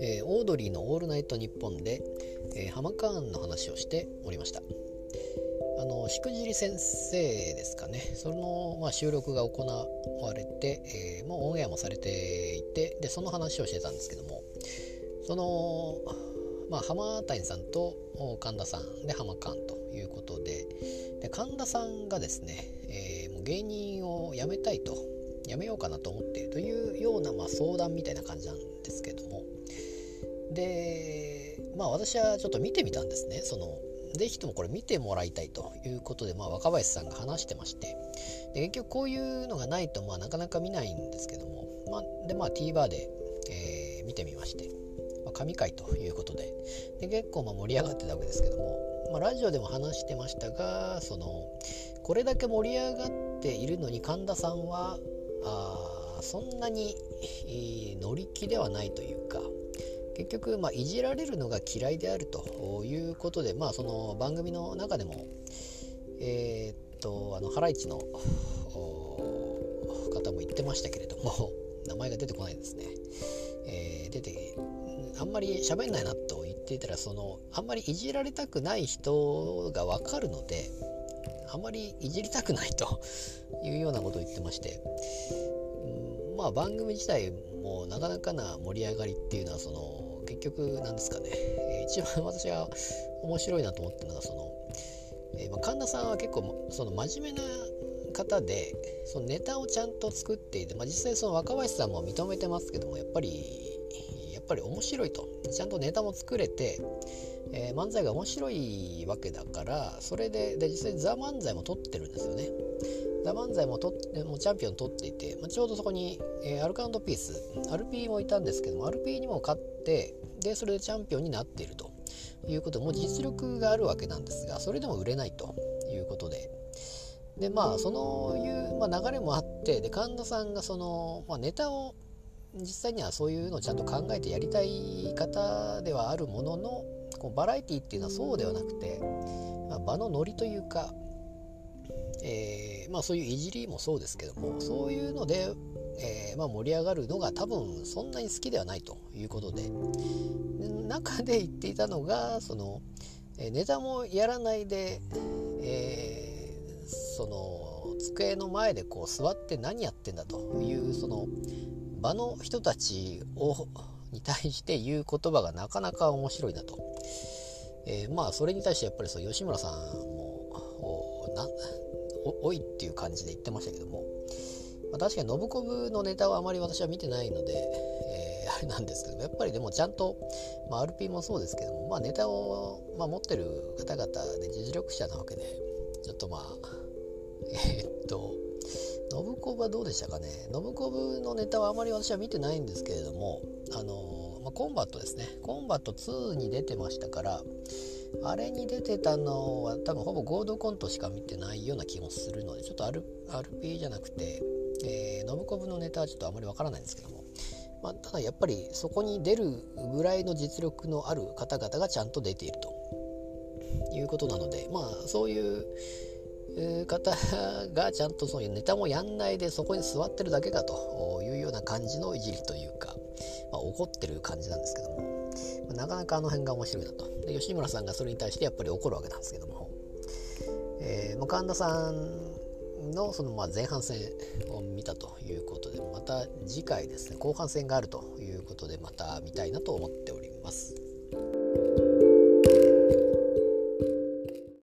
えー、オードリーの「オールナイトニッポンで」えー、ハマカーンの話をしておりました。あのしくじり先生ですかね。その、まあ、収録が行われて、えー、もうオンエアもされていてでその話をしてたんですけどもそのまあ浜谷さんと神田さんで浜カンということでで神田さんがですね、えー、もう芸人を辞めたいと辞めようかなと思っているというような、まあ、相談みたいな感じなんですけども。でまあ私はちょっと見てみたんですね。そのぜひともこれ見てもらいたいということで、まあ、若林さんが話してまして。で結局こういうのがないと、まあ、なかなか見ないんですけども、まあ、でまあ TVer で、えー、見てみまして、神回ということで。で結構ま盛り上がってたわけですけども、まあ、ラジオでも話してましたがそのこれだけ盛り上がっているのに神田さんはあそんなに乗り気ではないというか。結局、まあ、いじられるのが嫌いであるということで、まあ、その番組の中でも、えー、っとあのハライチの方も言ってましたけれども名前が出てこないですね、えー、出てあんまり喋んないなと言っていたらそのあんまりいじられたくない人が分かるのであんまりいじりたくないというようなことを言ってまして、うん、まあ番組自体もなかなかな盛り上がりっていうのはその結局なんですかね、一番私が面白いなと思ったのがその、えー、まあ、神田さんは結構その真面目な方でそのネタをちゃんと作っていて、まあ、実際その若林さんも認めてますけどもやっぱりぱり面白いと。ちゃんとネタも作れて、えー、漫才が面白いわけだからそれでで実際 THE MANZAIも獲ってるんですよね。 THE MANZAIもともチャンピオン取っていて、まあ、ちょうどそこに、えー、アルカンドピースアルピーもいたんですけどもアルピーにも勝ってでそれでチャンピオンになっていると。いうことも実力があるわけなんですがそれでも売れないと。いうことで。でまあそういう、まあ、流れもあってで神田さんがその、まあ、ネタを実際にはそういうのをちゃんと考えてやりたい方ではあるもののこうバラエティっていうのはそうではなくて、まあ、場のノリというかえー、まあ、そういういじりもそうですけどもそういうので、えー、まあ、盛り上がるのが多分そんなに好きではないということで。中で言っていたのがその、えネタもやらないで、えー、その机の前でこう座って何やってんだというその場の人たちをに対して言う言葉がなかなか面白いなと。えー、まあそれに対してやっぱりそう吉村さんもなおいっていう感じで言ってましたけども、まあ、確かにノブコブのネタはあまり私は見てないので、えー、あれなんですけどもやっぱりでもちゃんと、まあ、RP もそうですけども、まあ、ネタを、まあ、持ってる方々で実力者なわけでちょっとまあえー、っとノブコブはどうでしたかね？ノブコブのネタはあまり私は見てないんですけれどもあの、まあ、コンバットですね。コンバット2に出てましたからあれに出てたのは多分ほぼ合同コントしか見てないような気もするのでちょっと RP じゃなくて、えー、ノブコブのネタはちょっとあまりわからないんですけども、まあ、ただやっぱりそこに出るぐらいの実力のある方々がちゃんと出ているということなのでまあそういう方がちゃんとそういうネタもやんないでそこに座ってるだけかというような感じのいじりというか、まあ、怒ってる感じなんですけども。まなかなかあの辺が面白いなと。で吉村さんがそれに対してやっぱり怒るわけなんですけども、えー、神田さんのそのまあ前半戦を見たということでまた次回ですね後半戦があるということでまた見たいなと思っております。